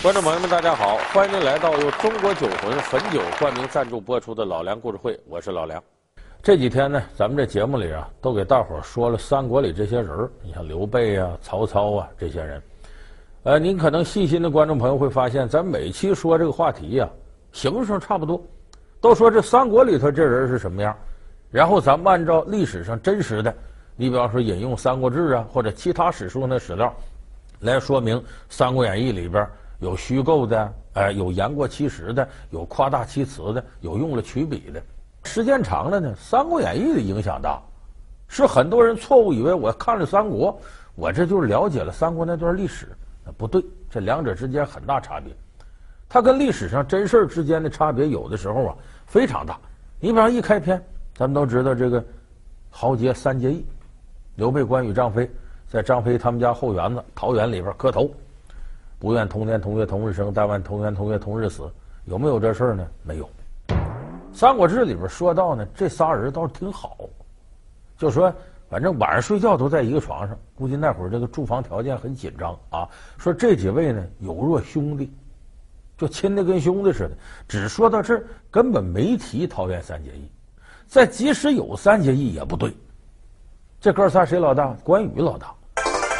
观众朋友们，大家好，欢迎您来到由中国酒魂汾酒冠名赞助播出的《老梁故事会》，我是老梁。这几天呢，咱们这节目里啊，都给大伙儿说了三国里这些人，你像刘备啊、曹操啊这些人。呃，您可能细心的观众朋友会发现，咱每期说这个话题呀、啊，形式上差不多，都说这三国里头这人是什么样，然后咱们按照历史上真实的，你比方说引用《三国志》啊，或者其他史书的史料，来说明《三国演义》里边。有虚构的，哎，有言过其实的，有夸大其词的，有用了曲笔的。时间长了呢，《三国演义》的影响大，是很多人错误以为我看了《三国》，我这就是了解了三国那段历史。不对，这两者之间很大差别。它跟历史上真事儿之间的差别，有的时候啊非常大。你比方一开篇，咱们都知道这个豪杰三结义，刘备、关羽、张飞在张飞他们家后园子桃园里边磕头。不愿同年同月同日生，但愿同年同月同日死。有没有这事儿呢？没有。《三国志》里边说到呢，这仨人倒是挺好，就说反正晚上睡觉都在一个床上。估计那会儿这个住房条件很紧张啊。说这几位呢，有若兄弟，就亲的跟兄弟似的。只说到这儿，根本没提桃园三结义。再即使有三结义也不对。这哥仨谁老大？关羽老大。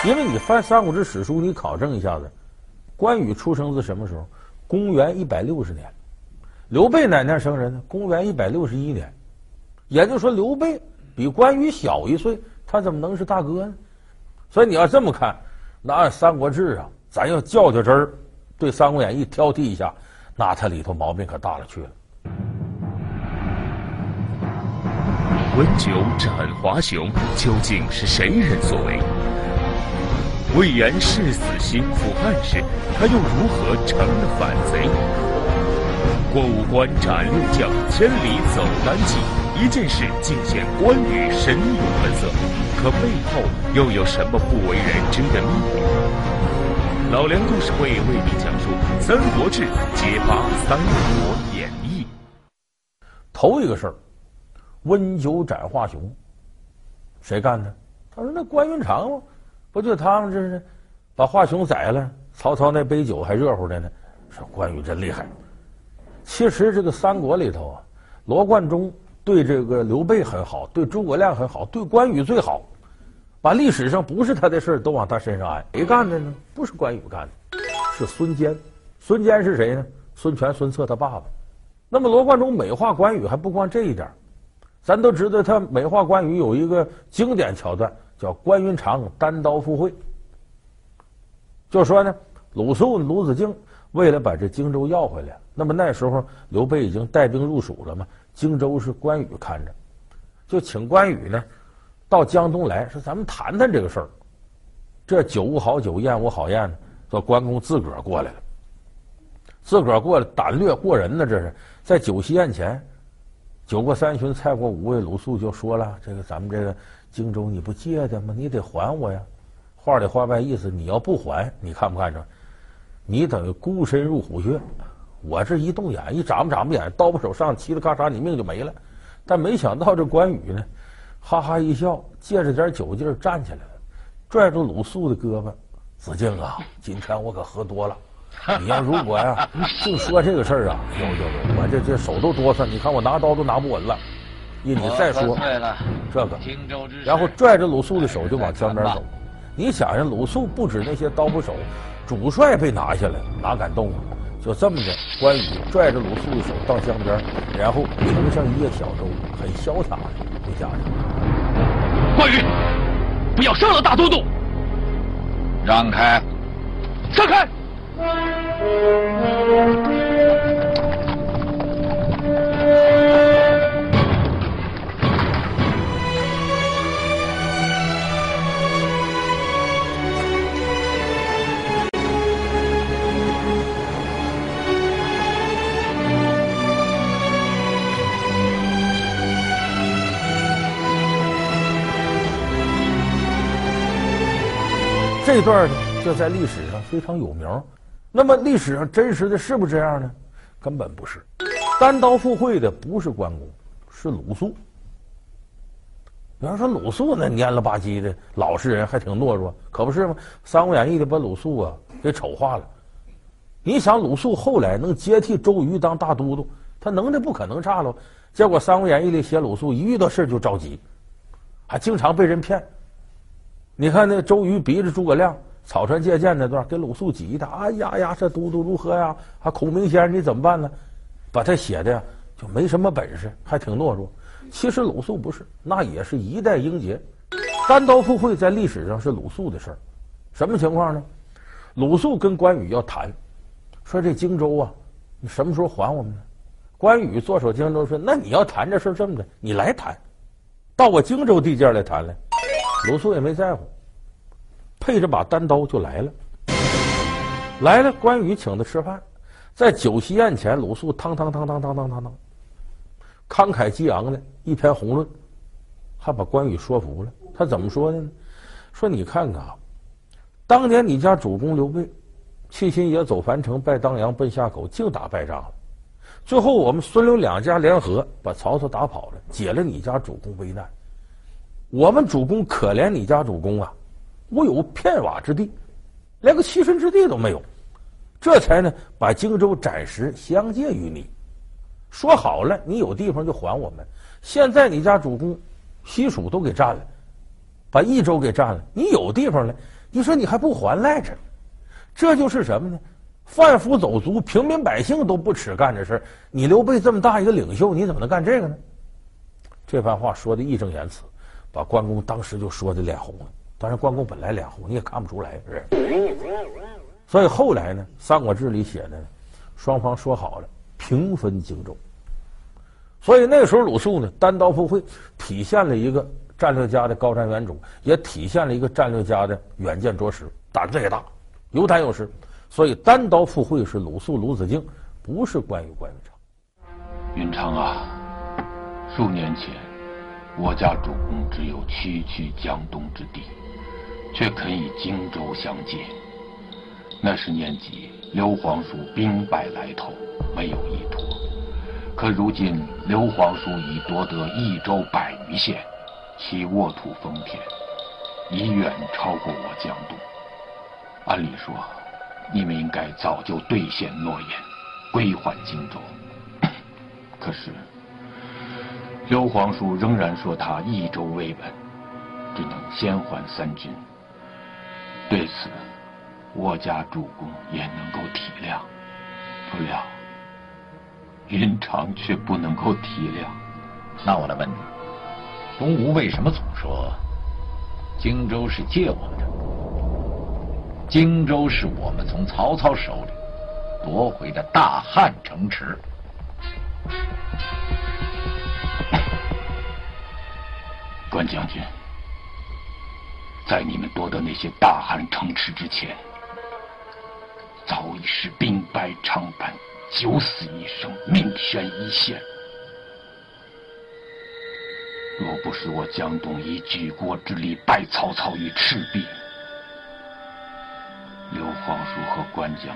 因为你翻《三国志》史书，你考证一下子。关羽出生自什么时候？公元一百六十年。刘备哪年生人呢？公元一百六十一年。也就是说，刘备比关羽小一岁，他怎么能是大哥呢？所以你要这么看，那按《三国志》啊，咱要较较真儿，对《三国演义》挑剔一下，那它里头毛病可大了去了。温酒斩华雄，究竟是谁人所为？魏延誓死心腹汉室，他又如何成了反贼？过五关斩六将，千里走单骑，一件事尽显关羽神勇本色。可背后又有什么不为人知的秘密？老梁故事会为你讲述《三国志》，揭发《三国演义》。头一个事儿，温酒斩华雄，谁干的？他说：“那关云长吗？”不就他们这是把华雄宰了？曹操那杯酒还热乎着呢。说关羽真厉害。其实这个三国里头啊，罗贯中对这个刘备很好，对诸葛亮很好，对关羽最好。把历史上不是他的事都往他身上安。谁干的呢？不是关羽干的，是孙坚。孙坚是谁呢？孙权、孙策他爸爸。那么罗贯中美化关羽还不光这一点，咱都知道他美化关羽有一个经典桥段。叫关云长单刀赴会，就说呢，鲁肃、鲁子敬为了把这荆州要回来，那么那时候刘备已经带兵入蜀了嘛，荆州是关羽看着，就请关羽呢到江东来，说咱们谈谈这个事儿。这酒无好酒，宴无好宴，说关公自个儿过来了，自个儿过来，胆略过人呢，这是在酒席宴前，酒过三巡，菜过五味，鲁肃就说了，这个咱们这个。荆州你不借的吗？你得还我呀！话里话外意思，你要不还，你看不看着？你等于孤身入虎穴。我这一动眼，一眨巴眨巴眼，刀把手上，嘁哩咔嚓，你命就没了。但没想到这关羽呢，哈哈一笑，借着点酒劲儿站起来了，拽住鲁肃的胳膊：“子敬啊，今天我可喝多了。你要如果呀，就说这个事儿啊，呦呦呦，我这这手都哆嗦，你看我拿刀都拿不稳了。”你再说这个，然后拽着鲁肃的手就往江边走。你想想，鲁肃不止那些刀斧手，主帅被拿下来，哪敢动啊？就这么着，关羽拽着鲁肃的手到江边，然后乘上一叶小舟，很潇洒的回家去。关羽，不要伤了大都督！让开！让开！这段呢，就在历史上非常有名。那么历史上真实的是不是这样呢？根本不是。单刀赴会的不是关公，是鲁肃。比方说鲁肃那蔫了吧唧的老实人，还挺懦弱，可不是吗？《三国演义》里把鲁肃啊给丑化了。你想鲁肃后来能接替周瑜当大都督，他能力不可能差喽。结果《三国演义》里写鲁肃一遇到事就着急，还经常被人骗。你看那周瑜逼着诸葛亮草船借箭那段，给鲁肃急的，哎呀呀，这都督如何呀？还孔明先生你怎么办呢？把他写的呀就没什么本事，还挺懦弱。其实鲁肃不是，那也是一代英杰。单刀赴会在历史上是鲁肃的事儿。什么情况呢？鲁肃跟关羽要谈，说这荆州啊，你什么时候还我们呢？关羽坐守荆州说：“那你要谈这事这么的，你来谈，到我荆州地界来谈来。”鲁肃也没在乎，配着把单刀就来了。来了，关羽请他吃饭，在酒席宴前，鲁肃汤汤汤汤汤汤汤汤，慷慨激昂的一篇宏论，还把关羽说服了。他怎么说的呢？说你看看啊，当年你家主公刘备，弃新野走樊城，拜当阳，奔夏口，净打败仗了。最后我们孙刘两家联合，把曹操打跑了，解了你家主公危难。我们主公可怜你家主公啊，无有片瓦之地，连个栖身之地都没有，这才呢把荆州暂时相借于你。说好了，你有地方就还我们。现在你家主公西蜀都给占了，把益州给占了，你有地方了，你说你还不还赖着？这就是什么呢？贩夫走卒，平民百姓都不耻干这事。你刘备这么大一个领袖，你怎么能干这个呢？这番话说的义正言辞。把关公当时就说的脸红了，当然关公本来脸红，你也看不出来，是。所以后来呢，《三国志》里写的，双方说好了平分荆州。所以那时候鲁肃呢，单刀赴会，体现了一个战略家的高瞻远瞩，也体现了一个战略家的远见卓识，胆子也大，有胆有识。所以单刀赴会是鲁肃鲁子敬，不是关羽关云长。云长啊，数年前。我家主公只有区区江东之地，却肯以荆州相借。那时年纪，刘皇叔兵败来投，没有依托。可如今刘皇叔已夺得益州百余县，其沃土丰田，已远超过我江东。按理说，你们应该早就兑现诺言，归还荆州。可是。刘皇叔仍然说他益州未稳，只能先还三军。对此，我家主公也能够体谅，不料云长却不能够体谅。那我来问你，东吴为什么总说荆州是借我们的？荆州是我们从曹操手里夺回的大汉城池。关将军，在你们夺得那些大汉城池之前，早已是兵败长坂，九死一生，命悬一线。若不是我江东以举国之力败曹操于赤壁，刘皇叔和关将军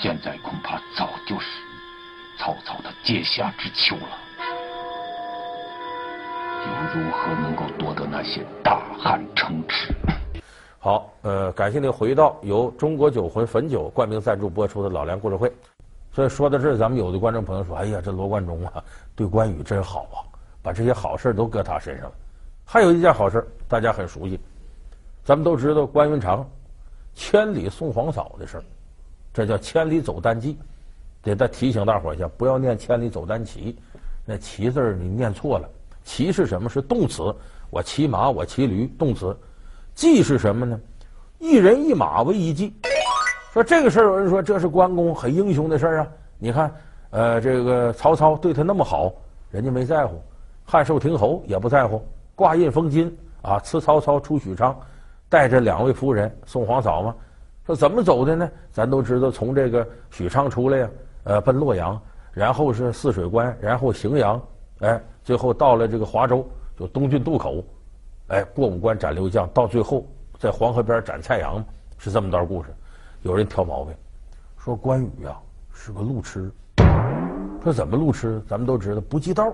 现在恐怕早就是曹操的阶下之囚了。如何能够夺得那些大汉城池？好，呃，感谢您回到由中国酒魂汾酒冠名赞助播出的《老梁故事会》。所以说到这儿，咱们有的观众朋友说：“哎呀，这罗贯中啊，对关羽真好啊，把这些好事都搁他身上了。”还有一件好事，大家很熟悉，咱们都知道关云长千里送黄嫂的事儿，这叫千里走单骑。得再提醒大伙一下，不要念千里走单骑，那骑字你念错了。骑是什么？是动词。我骑马，我骑驴，动词。骑是什么呢？一人一马为一骑。说这个事儿，有人说这是关公很英雄的事儿啊。你看，呃，这个曹操对他那么好，人家没在乎。汉寿亭侯也不在乎，挂印封金啊，辞曹操出许昌，带着两位夫人送黄嫂嘛。说怎么走的呢？咱都知道，从这个许昌出来呀，呃，奔洛阳，然后是汜水关，然后荥阳，哎。最后到了这个华州，就东郡渡口，哎，过五关斩六将，到最后在黄河边斩蔡阳，是这么段故事。有人挑毛病，说关羽啊是个路痴。说怎么路痴？咱们都知道不记道。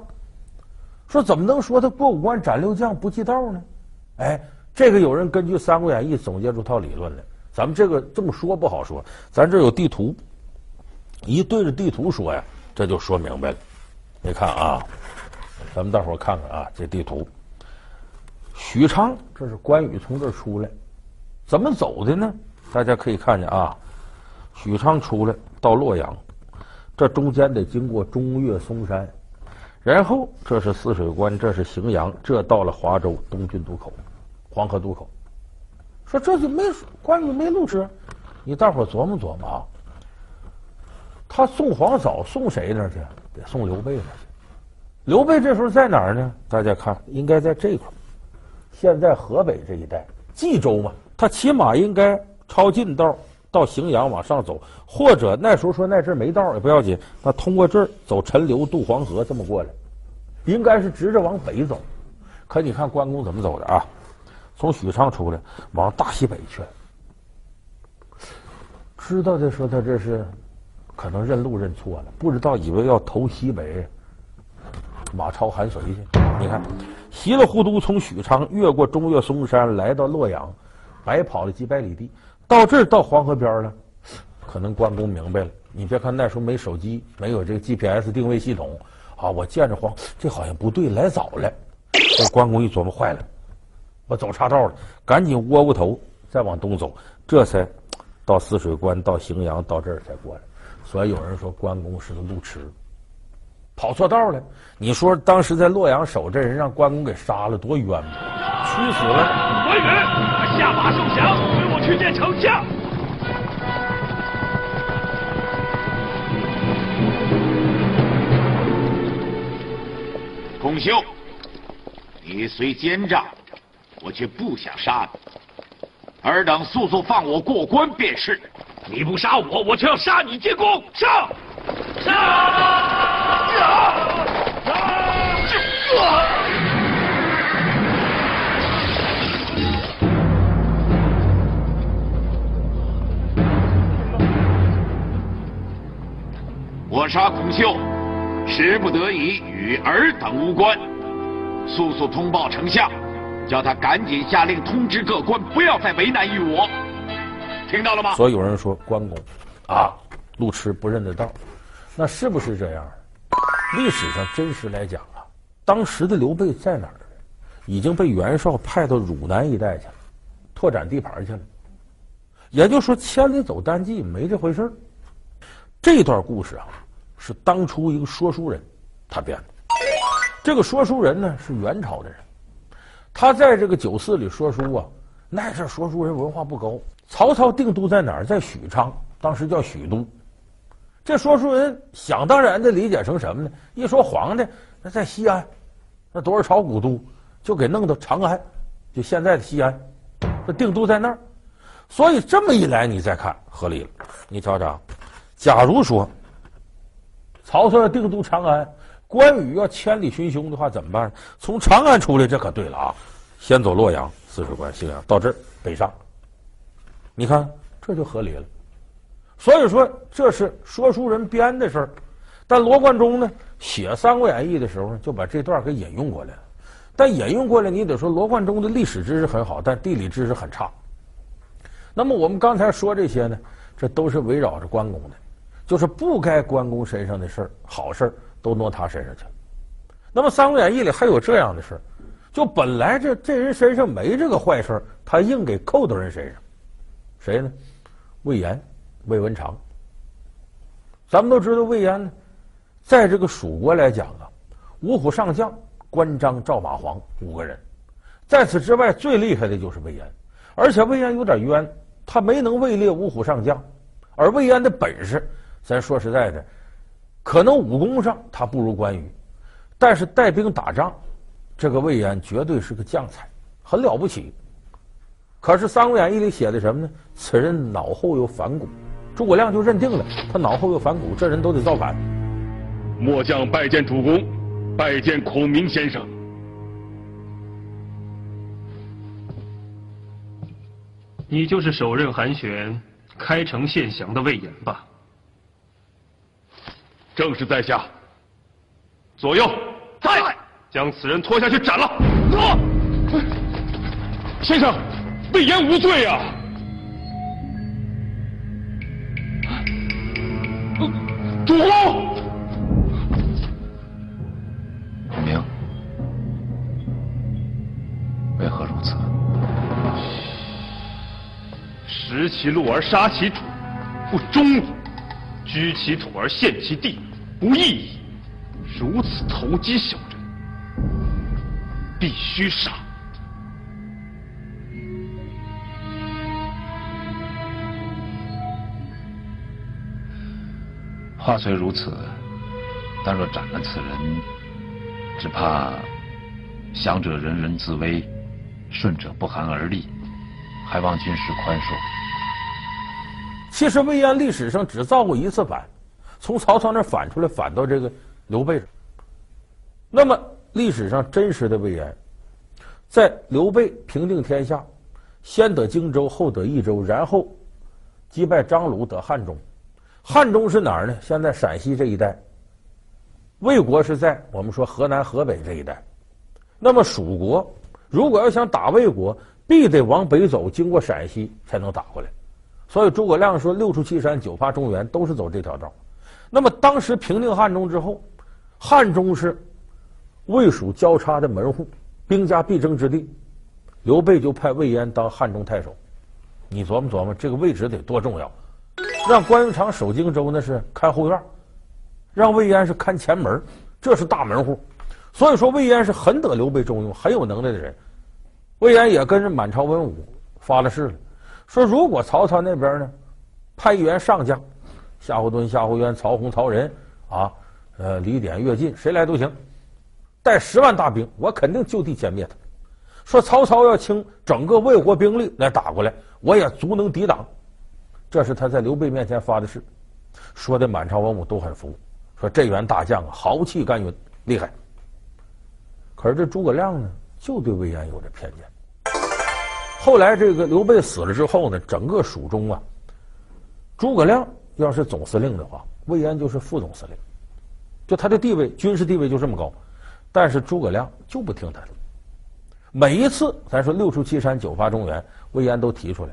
说怎么能说他过五关斩六将不记道呢？哎，这个有人根据《三国演义》总结出套理论来，咱们这个这么说不好说，咱这有地图，一对着地图说呀，这就说明白了。你看啊，咱们大伙看看啊，这地图，许昌，这是关羽从这儿出来，怎么走的呢？大家可以看见啊，许昌出来到洛阳，这中间得经过中岳嵩山，然后这是汜水关，这是荥阳，这到了华州东郡渡口，黄河渡口。说这就没关羽没路吃，你大伙琢磨琢磨啊。他送皇嫂送谁那去？得送刘备那去。刘备这时候在哪儿呢？大家看，应该在这块儿，现在河北这一带，冀州嘛。他起码应该抄近道到荥阳往上走，或者那时候说那阵没道也不要紧，那通过这儿走陈留渡黄河这么过来，应该是直着往北走。可你看关公怎么走的啊？从许昌出来，往大西北去。知道的说他这是可能认路认错了，不知道以为要投西北，马超韩遂去。你看，稀里糊涂从许昌越过中岳嵩山，来到洛阳，白跑了几百里地，到这儿到黄河边了。可能关公明白了，你别看那时候没手机，没有这个 GPS 定位系统啊，我见着黄，这好像不对，来早了。这关公一琢磨，坏了。我走岔道了，赶紧窝窝头，再往东走，这才到汜水关，到荥阳，到这儿才过来。所以有人说关公是个路痴，跑错道了。你说当时在洛阳守这人，让关公给杀了，多冤枉！屈死了！关羽，下马受降，随我去见丞相。孔秀，你虽奸诈。我却不想杀你，尔等速速放我过关便是。你不杀我，我却要杀你进宫。上！上！我杀孔秀，实不得已，与尔等无关。速速通报丞相。叫他赶紧下令通知各官，不要再为难于我，听到了吗？所以有人说关公啊，路痴不认得道，那是不是这样？历史上真实来讲，当时的刘备在哪儿？已经被袁绍派到汝南一带去了，拓展地盘去了。也就是说，千里走单骑没这回事儿。这段故事啊，是当初一个说书人他编的。这个说书人呢，是元朝的人。他在这个酒肆里说书啊，那阵说书人文化不高。曹操定都在哪儿？在许昌，当时叫许都。这说书人想当然的理解成什么呢？一说皇帝，那在西安，那多少朝古都，就给弄到长安，就现在的西安，这定都在那儿。所以这么一来，你再看合理了。你瞧瞧，假如说曹操要定都长安。关羽要千里寻凶的话怎么办？从长安出来，这可对了啊！先走洛阳、汜水关、荥阳，到这儿北上。你看，这就合理了。所以说，这是说书人编的事儿。但罗贯中呢，写《三国演义》的时候呢，就把这段给引用过来了。但引用过来，你得说罗贯中的历史知识很好，但地理知识很差。那么我们刚才说这些呢，这都是围绕着关公的，就是不该关公身上的事儿，好事儿。都挪他身上去了。那么《三国演义》里还有这样的事儿，就本来这这人身上没这个坏事，他硬给扣到人身上。谁呢？魏延、魏文长。咱们都知道魏延呢，在这个蜀国来讲啊，五虎上将关张赵马黄五个人，在此之外最厉害的就是魏延，而且魏延有点冤，他没能位列五虎上将，而魏延的本事，咱说实在的。可能武功上他不如关羽，但是带兵打仗，这个魏延绝对是个将才，很了不起。可是《三国演义》里写的什么呢？此人脑后有反骨，诸葛亮就认定了他脑后有反骨，这人都得造反。末将拜见主公，拜见孔明先生。你就是首任韩玄开城献降的魏延吧？正是在下。左右，在，将此人拖下去斩了。拖，先生，魏延无罪啊。主公。其禄而杀其主，不忠矣；居其土而献其地，不义矣。如此投机小人，必须杀。话虽如此，但若斩了此人，只怕降者人人自危，顺者不寒而栗，还望军师宽恕。其实魏延历史上只造过一次反，从曹操那反出来，反到这个刘备上。那么历史上真实的魏延，在刘备平定天下，先得荆州，后得益州，然后击败张鲁得汉中。汉中是哪儿呢？现在陕西这一带。魏国是在我们说河南、河北这一带。那么蜀国如果要想打魏国，必得往北走，经过陕西才能打过来。所以诸葛亮说“六出祁山，九伐中原”，都是走这条道。那么当时平定汉中之后，汉中是魏蜀交叉的门户，兵家必争之地。刘备就派魏延当汉中太守。你琢磨琢磨，这个位置得多重要？让关云长守荆州，那是看后院；让魏延是看前门，这是大门户。所以说，魏延是很得刘备重用、很有能耐的人。魏延也跟着满朝文武发了誓了，说如果曹操那边呢派一员上将，夏侯惇、夏侯渊、曹洪、曹仁啊，呃，李典、乐进，谁来都行，带十万大兵，我肯定就地歼灭他。说曹操要倾整个魏国兵力来打过来，我也足能抵挡。这是他在刘备面前发的誓，说的满朝文武都很服，说这员大将啊，豪气干云，厉害。可是这诸葛亮呢，就对魏延有着偏见。后来这个刘备死了之后呢，整个蜀中啊，诸葛亮要是总司令的话，魏延就是副总司令，就他的地位，军事地位就这么高。但是诸葛亮就不听他的，每一次咱说六出祁山，九伐中原，魏延都提出来。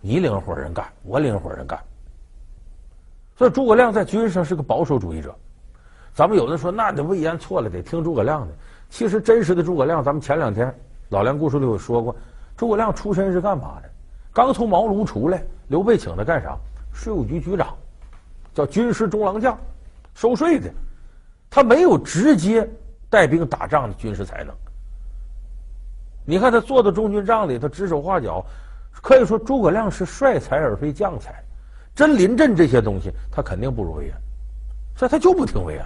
你领伙人干，我领伙人干。所以诸葛亮在军事上是个保守主义者。咱们有的说，那得魏延错了，得听诸葛亮的。其实真实的诸葛亮，咱们前两天老梁故事里有说过，诸葛亮出身是干嘛的？刚从茅庐出来，刘备请他干啥？税务局局长，叫军师中郎将，收税的。他没有直接带兵打仗的军事才能。你看他坐到中军帐里，他指手画脚。可以说诸葛亮是帅才而非将才，真临阵这些东西他肯定不如魏延，所以他就不听魏延。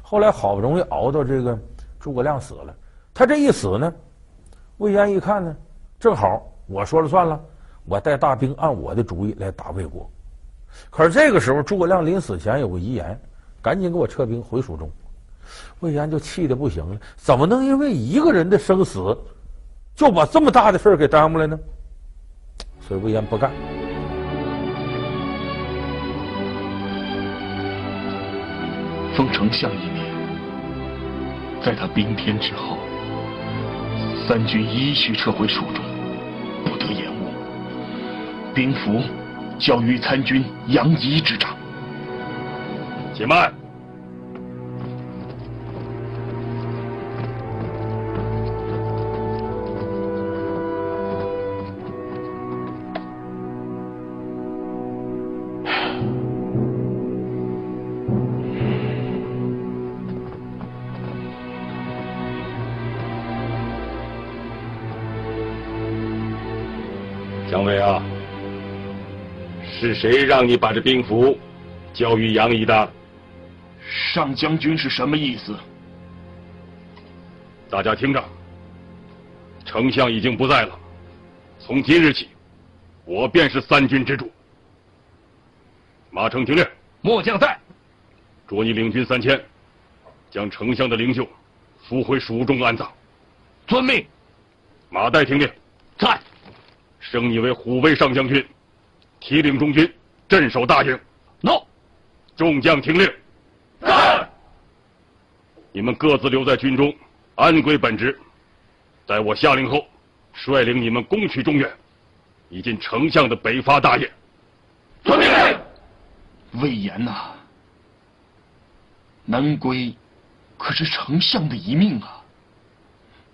后来好不容易熬到这个诸葛亮死了，他这一死呢，魏延一看呢，正好我说了算了，我带大兵按我的主意来打魏国。可是这个时候诸葛亮临死前有个遗言，赶紧给我撤兵回蜀中。魏延就气得不行了，怎么能因为一个人的生死就把这么大的事儿给耽误了呢？所以魏延不干。封丞相一年，在他兵天之后，三军依序撤回蜀中，兵符交于参军杨仪之掌。且慢。是谁让你把这兵符交于杨仪的？上将军是什么意思？大家听着，丞相已经不在了，从今日起，我便是三军之主。马成听令，末将在。着你领军三千，将丞相的灵柩扶回蜀中安葬。遵命。马岱听令，在。升你为虎威上将军，提领中军，镇守大营。诺。众将听令。在。你们各自留在军中，安归本职。待我下令后，率领你们攻取中原，以尽丞相的北伐大业。遵命。魏延呐，南归可是丞相的一命啊！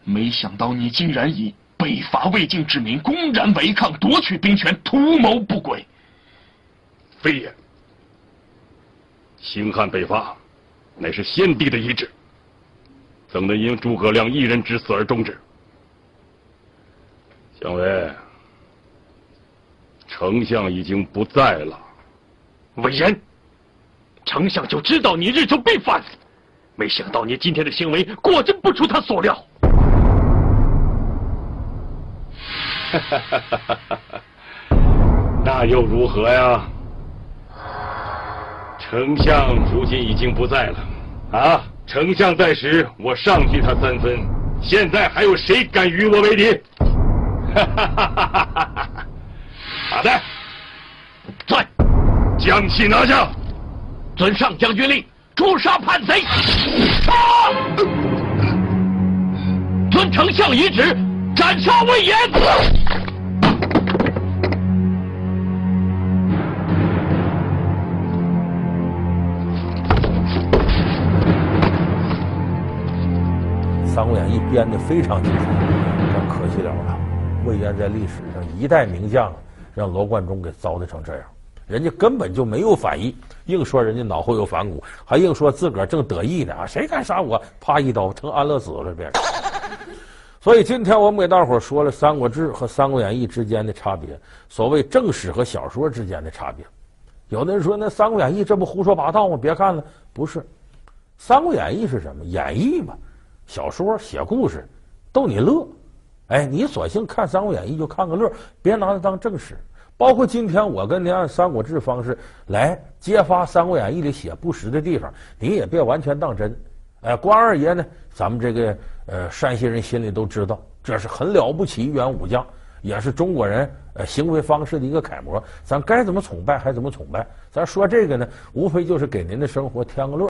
没想到你竟然以北伐魏晋之民公然违抗，夺取兵权，图谋不轨。非也，兴汉北伐乃是先帝的遗志，怎能因诸葛亮一人之死而终止？姜维，丞相已经不在了。魏延，丞相就知道你日久必反，没想到你今天的行为果真不出他所料。哈哈哈哈哈！那又如何呀？丞相如今已经不在了，啊！丞相在时，我上拒他三分，现在还有谁敢与我为敌？哈哈哈哈哈！马岱，在，将其拿下！遵上将军令，诛杀叛贼！杀！遵丞相遗旨，斩杀魏延！《三国演义》编得非常精彩，但可惜了了。魏延在历史上一代名将，让罗贯中给糟蹋成这样。人家根本就没有反意，硬说人家脑后有反骨，还硬说自个儿正得意呢啊！谁敢杀我？啪一刀成安乐死了，变成。所以今天我们给大伙说了《三国志》和《三国演义》之间的差别，所谓正史和小说之间的差别。有的人说那《三国演义》这不胡说八道吗？别看了，不是，《三国演义》是什么？演义嘛，小说写故事，逗你乐。哎，你索性看《三国演义》就看个乐，别拿它当正史。包括今天我跟您按《三国志》方式来揭发《三国演义》里写不实的地方，你也别完全当真。哎，关二爷呢，咱们这个呃山西人心里都知道，这是很了不起一员武将，也是中国人呃行为方式的一个楷模。咱该怎么崇拜还怎么崇拜。咱说这个呢，无非就是给您的生活添个乐。